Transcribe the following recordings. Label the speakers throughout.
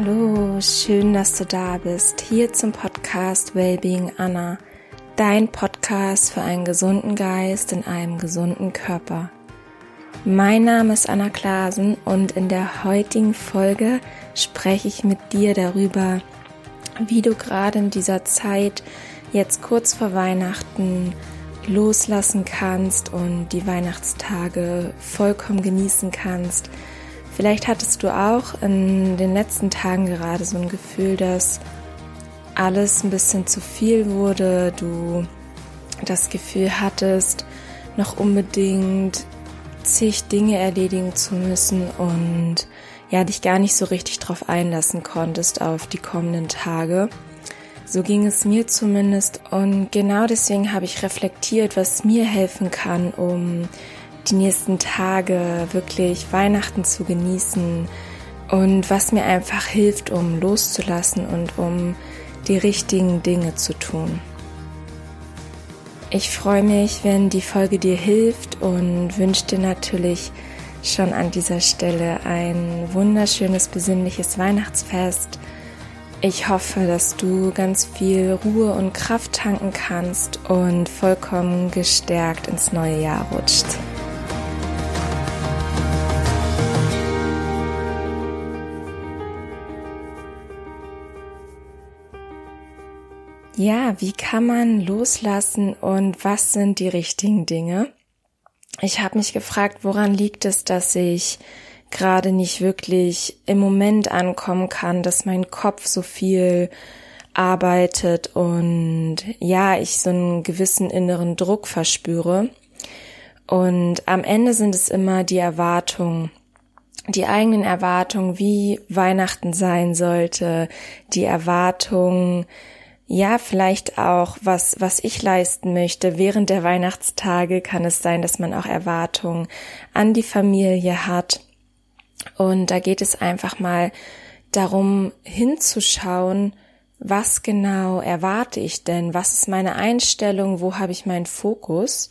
Speaker 1: Hallo, schön, dass du da bist. Hier zum Podcast Wellbeing Anna, dein Podcast für einen gesunden Geist in einem gesunden Körper. Mein Name ist Anna Klasen und in der heutigen Folge spreche ich mit dir darüber, wie du gerade in dieser Zeit jetzt kurz vor Weihnachten loslassen kannst und die Weihnachtstage vollkommen genießen kannst Vielleicht hattest du auch in den letzten Tagen gerade so ein Gefühl, dass alles ein bisschen zu viel wurde, du das Gefühl hattest, noch unbedingt zig Dinge erledigen zu müssen und ja, dich gar nicht so richtig drauf einlassen konntest auf die kommenden Tage. So ging es mir zumindest und genau deswegen habe ich reflektiert, was mir helfen kann, um die nächsten Tage wirklich Weihnachten zu genießen und was mir einfach hilft, um loszulassen und um die richtigen Dinge zu tun. Ich freue mich, wenn die Folge dir hilft und wünsche dir natürlich schon an dieser Stelle ein wunderschönes, besinnliches Weihnachtsfest. Ich hoffe, dass du ganz viel Ruhe und Kraft tanken kannst und vollkommen gestärkt ins neue Jahr rutscht. Ja, wie kann man loslassen und was sind die richtigen Dinge? Ich habe mich gefragt, woran liegt es, dass ich gerade nicht wirklich im Moment ankommen kann, dass mein Kopf so viel arbeitet und ja, ich so einen gewissen inneren Druck verspüre. Und am Ende sind es immer die Erwartungen, die eigenen Erwartungen, wie Weihnachten sein sollte, die Erwartungen, ja, vielleicht auch, was, was ich leisten möchte. Während der Weihnachtstage kann es sein, dass man auch Erwartungen an die Familie hat. Und da geht es einfach mal darum, hinzuschauen, was genau erwarte ich denn? Was ist meine Einstellung? Wo habe ich meinen Fokus?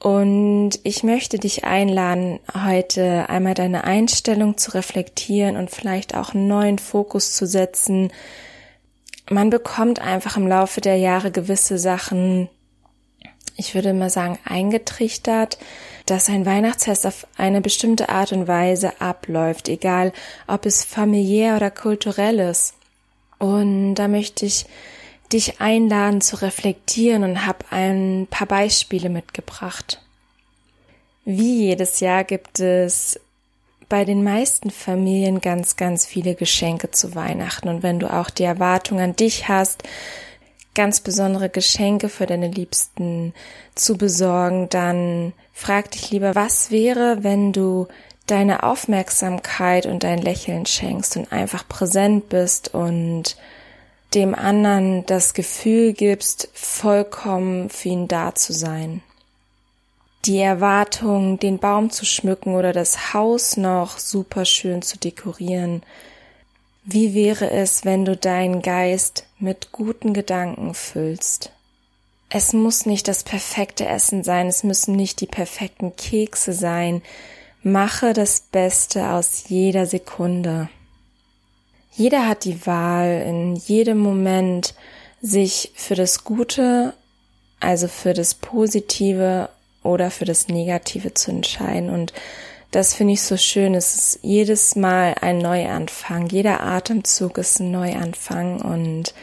Speaker 1: Und ich möchte dich einladen, heute einmal deine Einstellung zu reflektieren und vielleicht auch einen neuen Fokus zu setzen, man bekommt einfach im Laufe der Jahre gewisse Sachen, ich würde mal sagen, eingetrichtert, dass ein Weihnachtsfest auf eine bestimmte Art und Weise abläuft, egal ob es familiär oder kulturell ist. Und da möchte ich dich einladen zu reflektieren und habe ein paar Beispiele mitgebracht. Wie jedes Jahr gibt es bei den meisten Familien ganz, ganz viele Geschenke zu Weihnachten. Und wenn du auch die Erwartung an dich hast, ganz besondere Geschenke für deine Liebsten zu besorgen, dann frag dich lieber, was wäre, wenn du deine Aufmerksamkeit und dein Lächeln schenkst und einfach präsent bist und dem anderen das Gefühl gibst, vollkommen für ihn da zu sein die Erwartung, den Baum zu schmücken oder das Haus noch super schön zu dekorieren. Wie wäre es, wenn du deinen Geist mit guten Gedanken füllst? Es muss nicht das perfekte Essen sein, es müssen nicht die perfekten Kekse sein. Mache das Beste aus jeder Sekunde. Jeder hat die Wahl, in jedem Moment sich für das Gute, also für das Positive oder für das Negative zu entscheiden. Und das finde ich so schön. Es ist jedes Mal ein Neuanfang. Jeder Atemzug ist ein Neuanfang. Und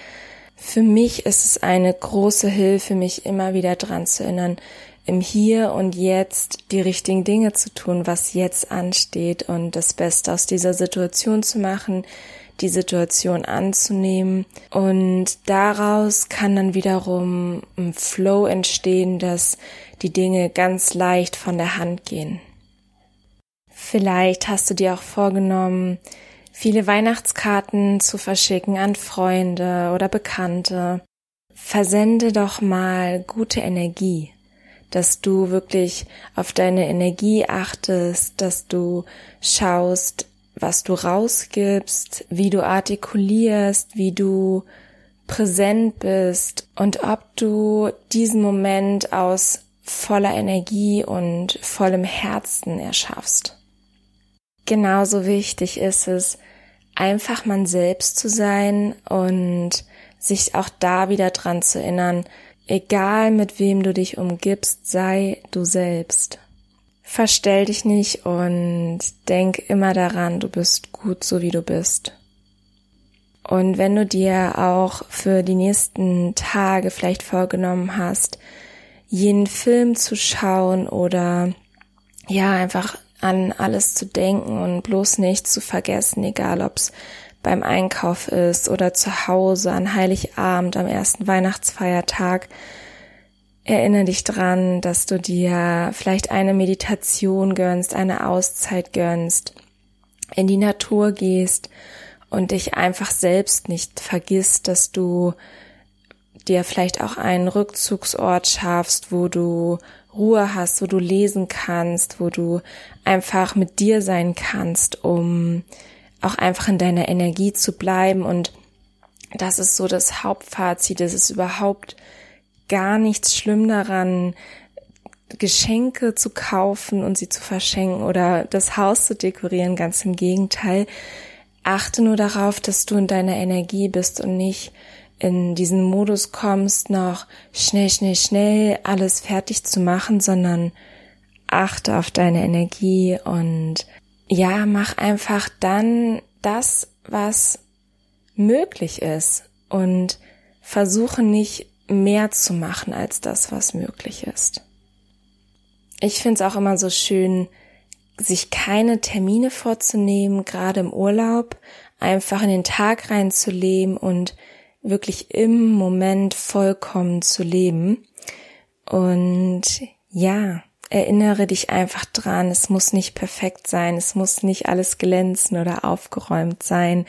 Speaker 1: für mich ist es eine große Hilfe, mich immer wieder dran zu erinnern, im Hier und Jetzt die richtigen Dinge zu tun, was jetzt ansteht und das Beste aus dieser Situation zu machen, die Situation anzunehmen. Und daraus kann dann wiederum ein Flow entstehen, dass die Dinge ganz leicht von der Hand gehen. Vielleicht hast du dir auch vorgenommen, viele Weihnachtskarten zu verschicken an Freunde oder Bekannte. Versende doch mal gute Energie, dass du wirklich auf deine Energie achtest, dass du schaust, was du rausgibst, wie du artikulierst, wie du präsent bist und ob du diesen Moment aus voller Energie und vollem Herzen erschaffst. Genauso wichtig ist es, einfach man selbst zu sein und sich auch da wieder dran zu erinnern, egal mit wem du dich umgibst, sei du selbst. Verstell dich nicht und denk immer daran, du bist gut so wie du bist. Und wenn du dir auch für die nächsten Tage vielleicht vorgenommen hast, jenen Film zu schauen oder ja, einfach an alles zu denken und bloß nicht zu vergessen, egal ob's beim Einkauf ist oder zu Hause an Heiligabend am ersten Weihnachtsfeiertag, Erinnere dich dran, dass du dir vielleicht eine Meditation gönnst, eine Auszeit gönnst, in die Natur gehst und dich einfach selbst nicht vergisst, dass du dir vielleicht auch einen Rückzugsort schaffst, wo du Ruhe hast, wo du lesen kannst, wo du einfach mit dir sein kannst, um auch einfach in deiner Energie zu bleiben. Und das ist so das Hauptfazit. Es ist überhaupt gar nichts schlimm daran, Geschenke zu kaufen und sie zu verschenken oder das Haus zu dekorieren. Ganz im Gegenteil. Achte nur darauf, dass du in deiner Energie bist und nicht in diesen Modus kommst, noch schnell, schnell, schnell alles fertig zu machen, sondern achte auf deine Energie und ja, mach einfach dann das, was möglich ist und versuche nicht mehr zu machen als das, was möglich ist. Ich finde es auch immer so schön, sich keine Termine vorzunehmen, gerade im Urlaub, einfach in den Tag reinzuleben und wirklich im Moment vollkommen zu leben. Und ja, erinnere dich einfach dran, es muss nicht perfekt sein, es muss nicht alles glänzen oder aufgeräumt sein.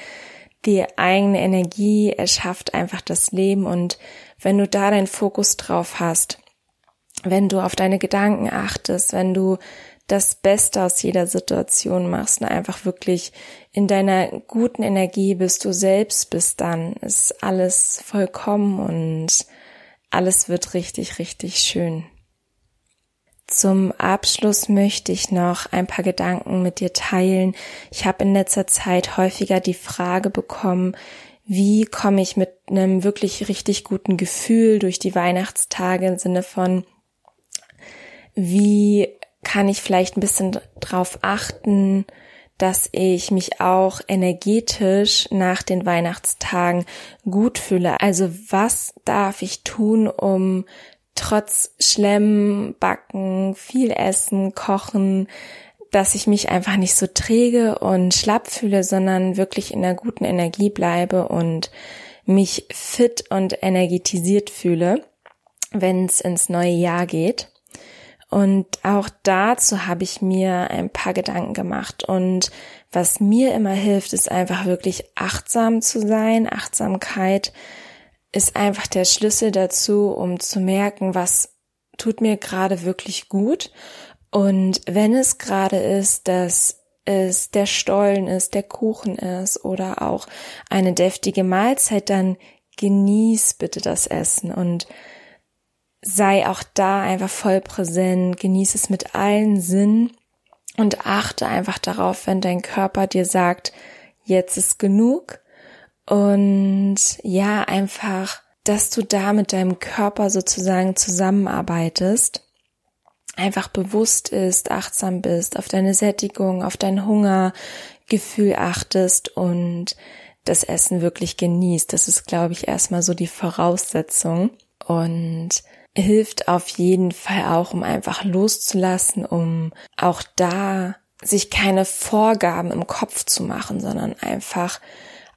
Speaker 1: Die eigene Energie erschafft einfach das Leben und wenn du da deinen Fokus drauf hast, wenn du auf deine Gedanken achtest, wenn du das Beste aus jeder Situation machst und einfach wirklich in deiner guten Energie bist, du selbst bist, dann ist alles vollkommen und alles wird richtig, richtig schön. Zum Abschluss möchte ich noch ein paar Gedanken mit dir teilen. Ich habe in letzter Zeit häufiger die Frage bekommen, wie komme ich mit einem wirklich richtig guten Gefühl durch die Weihnachtstage im Sinne von, wie kann ich vielleicht ein bisschen drauf achten, dass ich mich auch energetisch nach den Weihnachtstagen gut fühle. Also was darf ich tun, um trotz Schlemmen, Backen, viel Essen, Kochen, dass ich mich einfach nicht so träge und schlapp fühle, sondern wirklich in einer guten Energie bleibe und mich fit und energetisiert fühle, wenn es ins neue Jahr geht. Und auch dazu habe ich mir ein paar Gedanken gemacht. Und was mir immer hilft, ist einfach wirklich achtsam zu sein. Achtsamkeit ist einfach der Schlüssel dazu, um zu merken, was tut mir gerade wirklich gut und wenn es gerade ist, dass es der Stollen ist, der Kuchen ist oder auch eine deftige Mahlzeit, dann genieß bitte das Essen und sei auch da einfach voll präsent, genieß es mit allen Sinnen und achte einfach darauf, wenn dein Körper dir sagt, jetzt ist genug und ja, einfach, dass du da mit deinem Körper sozusagen zusammenarbeitest einfach bewusst ist, achtsam bist, auf deine Sättigung, auf dein Hungergefühl achtest und das Essen wirklich genießt. Das ist, glaube ich, erstmal so die Voraussetzung und hilft auf jeden Fall auch, um einfach loszulassen, um auch da sich keine Vorgaben im Kopf zu machen, sondern einfach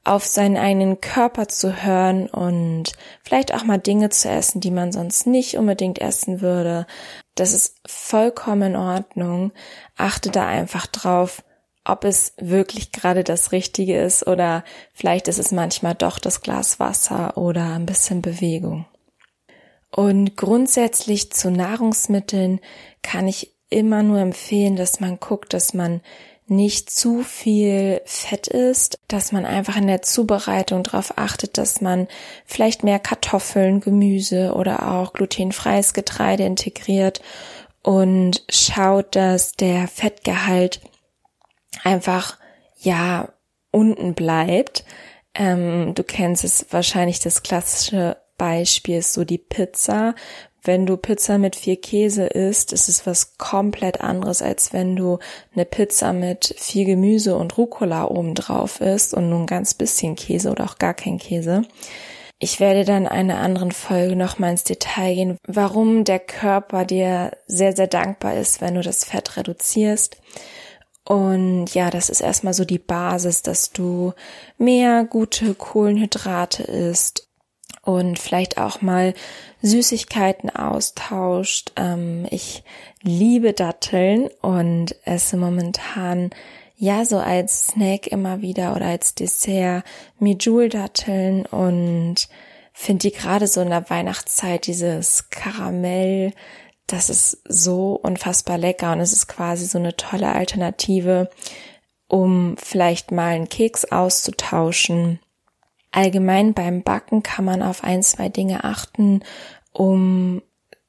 Speaker 1: auf seinen eigenen Körper zu hören und vielleicht auch mal Dinge zu essen, die man sonst nicht unbedingt essen würde. Das ist vollkommen in Ordnung. Achte da einfach drauf, ob es wirklich gerade das Richtige ist oder vielleicht ist es manchmal doch das Glas Wasser oder ein bisschen Bewegung. Und grundsätzlich zu Nahrungsmitteln kann ich immer nur empfehlen, dass man guckt, dass man nicht zu viel Fett ist, dass man einfach in der Zubereitung darauf achtet, dass man vielleicht mehr Kartoffeln, Gemüse oder auch glutenfreies Getreide integriert und schaut, dass der Fettgehalt einfach ja unten bleibt. Ähm, du kennst es wahrscheinlich, das klassische Beispiel ist so die Pizza. Wenn du Pizza mit vier Käse isst, ist es was komplett anderes, als wenn du eine Pizza mit viel Gemüse und Rucola oben drauf isst und nur ein ganz bisschen Käse oder auch gar kein Käse. Ich werde dann in einer anderen Folge nochmal ins Detail gehen, warum der Körper dir sehr, sehr dankbar ist, wenn du das Fett reduzierst. Und ja, das ist erstmal so die Basis, dass du mehr gute Kohlenhydrate isst und vielleicht auch mal Süßigkeiten austauscht. Ähm, ich liebe Datteln und esse momentan ja so als Snack immer wieder oder als Dessert Mijul-Datteln und finde die gerade so in der Weihnachtszeit dieses Karamell, das ist so unfassbar lecker und es ist quasi so eine tolle Alternative, um vielleicht mal einen Keks auszutauschen Allgemein beim Backen kann man auf ein, zwei Dinge achten, um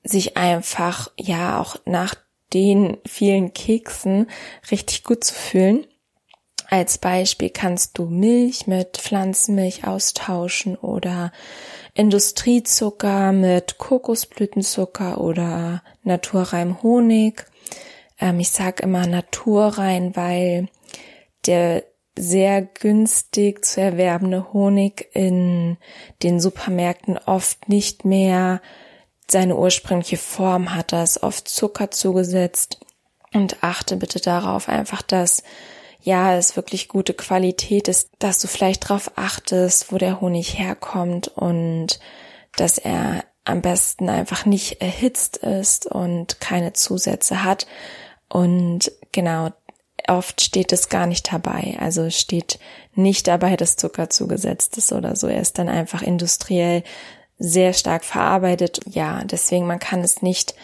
Speaker 1: sich einfach, ja, auch nach den vielen Keksen richtig gut zu fühlen. Als Beispiel kannst du Milch mit Pflanzenmilch austauschen oder Industriezucker mit Kokosblütenzucker oder naturrein Honig. Ähm, ich sag immer naturrein, weil der sehr günstig zu erwerbende Honig in den Supermärkten oft nicht mehr seine ursprüngliche Form hat. Da ist oft Zucker zugesetzt. Und achte bitte darauf einfach, dass ja, es wirklich gute Qualität ist, dass du vielleicht darauf achtest, wo der Honig herkommt und dass er am besten einfach nicht erhitzt ist und keine Zusätze hat. Und genau, oft steht es gar nicht dabei. Also steht nicht dabei, dass Zucker zugesetzt ist oder so. Er ist dann einfach industriell sehr stark verarbeitet. Ja, deswegen man kann es nicht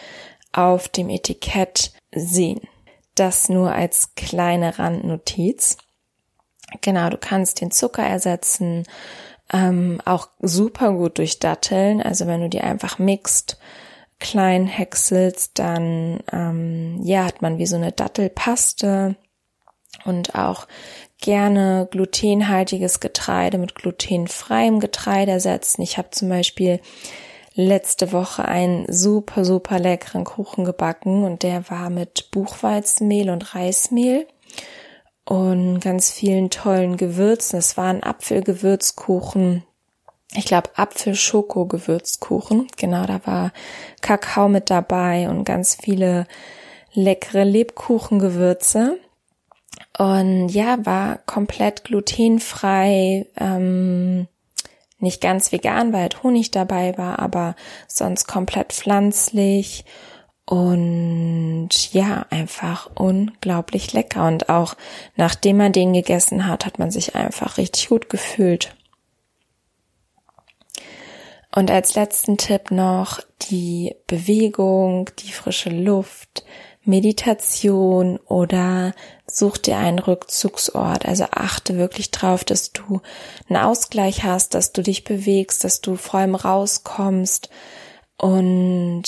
Speaker 1: auf dem Etikett sehen. Das nur als kleine Randnotiz. Genau, du kannst den Zucker ersetzen, ähm, auch super gut durch Datteln. Also wenn du die einfach mixt, klein häckselst, dann ähm, ja hat man wie so eine Dattelpaste und auch gerne glutenhaltiges Getreide mit glutenfreiem Getreide ersetzen. Ich habe zum Beispiel letzte Woche einen super, super leckeren Kuchen gebacken und der war mit Buchweizenmehl und Reismehl und ganz vielen tollen Gewürzen. Es war ein Apfelgewürzkuchen. Ich glaube Apfel-Schoko-Gewürzkuchen. Genau, da war Kakao mit dabei und ganz viele leckere Lebkuchengewürze. Und ja, war komplett glutenfrei, ähm, nicht ganz vegan, weil halt Honig dabei war, aber sonst komplett pflanzlich und ja, einfach unglaublich lecker. Und auch nachdem man den gegessen hat, hat man sich einfach richtig gut gefühlt. Und als letzten Tipp noch die Bewegung, die frische Luft, Meditation oder such dir einen Rückzugsort. Also achte wirklich drauf, dass du einen Ausgleich hast, dass du dich bewegst, dass du vor allem rauskommst und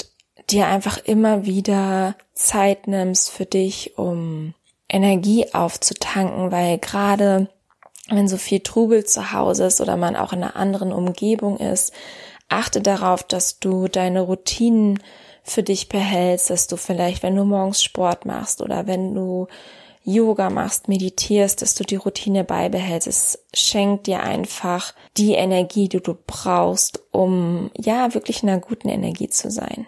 Speaker 1: dir einfach immer wieder Zeit nimmst für dich, um Energie aufzutanken, weil gerade wenn so viel Trubel zu Hause ist oder man auch in einer anderen Umgebung ist, achte darauf, dass du deine Routinen für dich behältst, dass du vielleicht, wenn du morgens Sport machst oder wenn du Yoga machst, meditierst, dass du die Routine beibehältst. Es schenkt dir einfach die Energie, die du brauchst, um ja wirklich in einer guten Energie zu sein.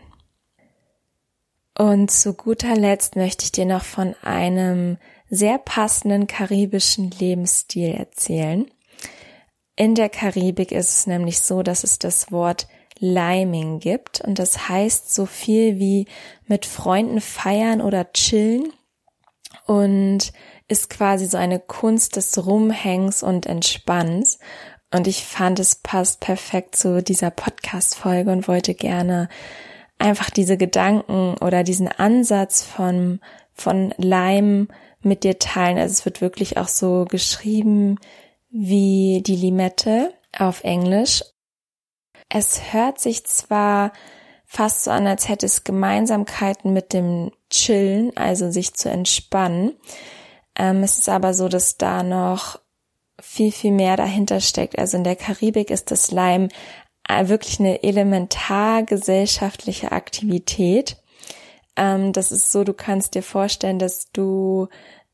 Speaker 1: Und zu guter Letzt möchte ich dir noch von einem sehr passenden karibischen Lebensstil erzählen. In der Karibik ist es nämlich so, dass es das Wort Liming gibt und das heißt so viel wie mit Freunden feiern oder chillen und ist quasi so eine Kunst des Rumhängs und Entspanns. Und ich fand, es passt perfekt zu dieser Podcast-Folge und wollte gerne einfach diese Gedanken oder diesen Ansatz von, von Leim mit dir teilen. Also es wird wirklich auch so geschrieben wie die Limette auf Englisch es hört sich zwar fast so an, als hätte es Gemeinsamkeiten mit dem Chillen, also sich zu entspannen. Ähm, es ist aber so, dass da noch viel, viel mehr dahinter steckt. Also in der Karibik ist das Leim äh, wirklich eine elementar gesellschaftliche Aktivität. Ähm, das ist so, du kannst dir vorstellen, dass du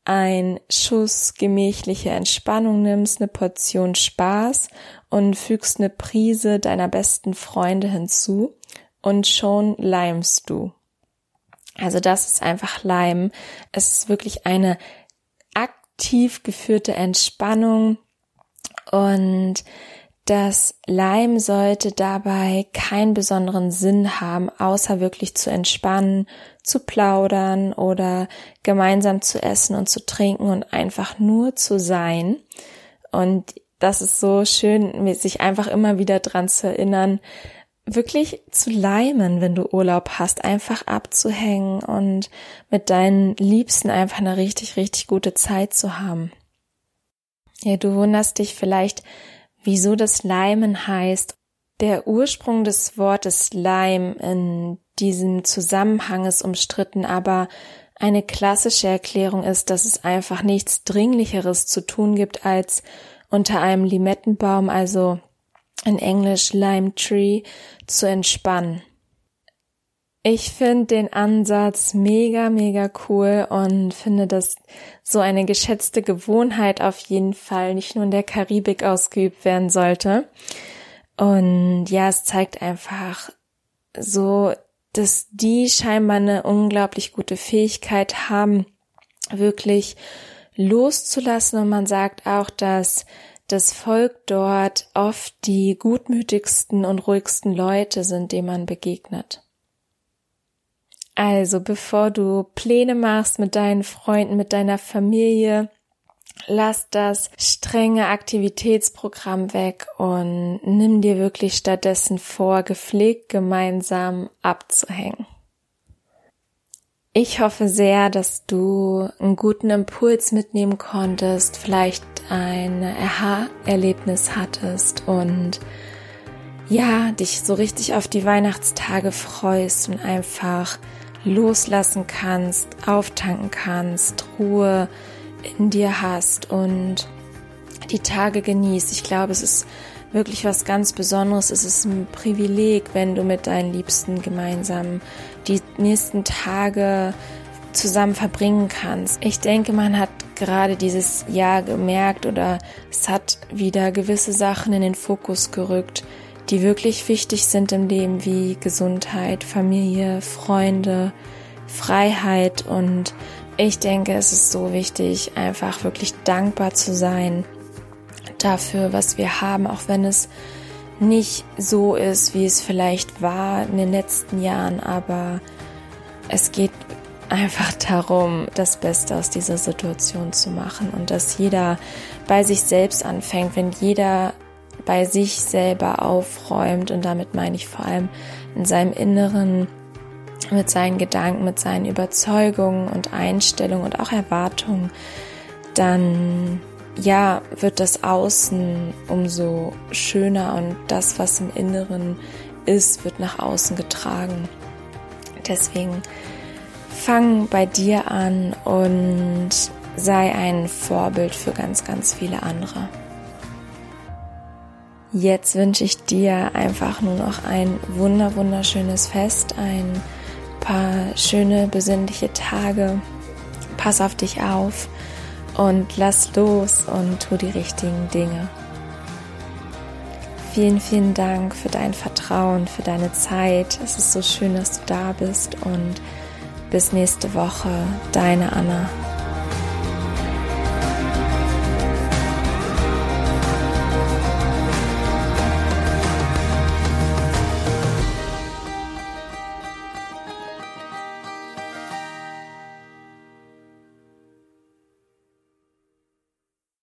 Speaker 1: ein Schuss gemächliche Entspannung nimmst, eine Portion Spaß und fügst eine Prise deiner besten Freunde hinzu und schon leimst du. Also das ist einfach Leim. Es ist wirklich eine aktiv geführte Entspannung und das Leim sollte dabei keinen besonderen Sinn haben, außer wirklich zu entspannen, zu plaudern oder gemeinsam zu essen und zu trinken und einfach nur zu sein. Und das ist so schön, sich einfach immer wieder dran zu erinnern, wirklich zu leimen, wenn du Urlaub hast, einfach abzuhängen und mit deinen Liebsten einfach eine richtig, richtig gute Zeit zu haben. Ja, du wunderst dich vielleicht, wieso das Leimen heißt. Der Ursprung des Wortes Leim in diesem Zusammenhang ist umstritten, aber eine klassische Erklärung ist, dass es einfach nichts Dringlicheres zu tun gibt, als unter einem Limettenbaum, also in Englisch Lime Tree, zu entspannen. Ich finde den Ansatz mega, mega cool und finde, dass so eine geschätzte Gewohnheit auf jeden Fall nicht nur in der Karibik ausgeübt werden sollte. Und ja, es zeigt einfach so, dass die scheinbar eine unglaublich gute Fähigkeit haben, wirklich loszulassen. Und man sagt auch, dass das Volk dort oft die gutmütigsten und ruhigsten Leute sind, denen man begegnet. Also, bevor du Pläne machst mit deinen Freunden, mit deiner Familie, lass das strenge Aktivitätsprogramm weg und nimm dir wirklich stattdessen vor, gepflegt gemeinsam abzuhängen. Ich hoffe sehr, dass du einen guten Impuls mitnehmen konntest, vielleicht ein Aha-Erlebnis hattest und ja, dich so richtig auf die Weihnachtstage freust und einfach loslassen kannst, auftanken kannst, Ruhe in dir hast und die Tage genießt. Ich glaube, es ist wirklich was ganz Besonderes. Es ist ein Privileg, wenn du mit deinen Liebsten gemeinsam die nächsten Tage zusammen verbringen kannst. Ich denke, man hat gerade dieses Jahr gemerkt oder es hat wieder gewisse Sachen in den Fokus gerückt, die wirklich wichtig sind im Leben, wie Gesundheit, Familie, Freunde, Freiheit und ich denke, es ist so wichtig, einfach wirklich dankbar zu sein dafür, was wir haben, auch wenn es nicht so ist, wie es vielleicht war in den letzten Jahren, aber es geht einfach darum, das Beste aus dieser Situation zu machen und dass jeder bei sich selbst anfängt, wenn jeder bei sich selber aufräumt. Und damit meine ich vor allem in seinem Inneren mit seinen Gedanken, mit seinen Überzeugungen und Einstellungen und auch Erwartungen, dann ja, wird das Außen umso schöner und das, was im Inneren ist, wird nach außen getragen. Deswegen fang bei dir an und sei ein Vorbild für ganz, ganz viele andere. Jetzt wünsche ich dir einfach nur noch ein wunder, wunderschönes Fest, ein paar schöne, besinnliche Tage. Pass auf dich auf und lass los und tu die richtigen Dinge. Vielen, vielen Dank für dein Vertrauen, für deine Zeit. Es ist so schön, dass du da bist und bis nächste Woche, deine Anna.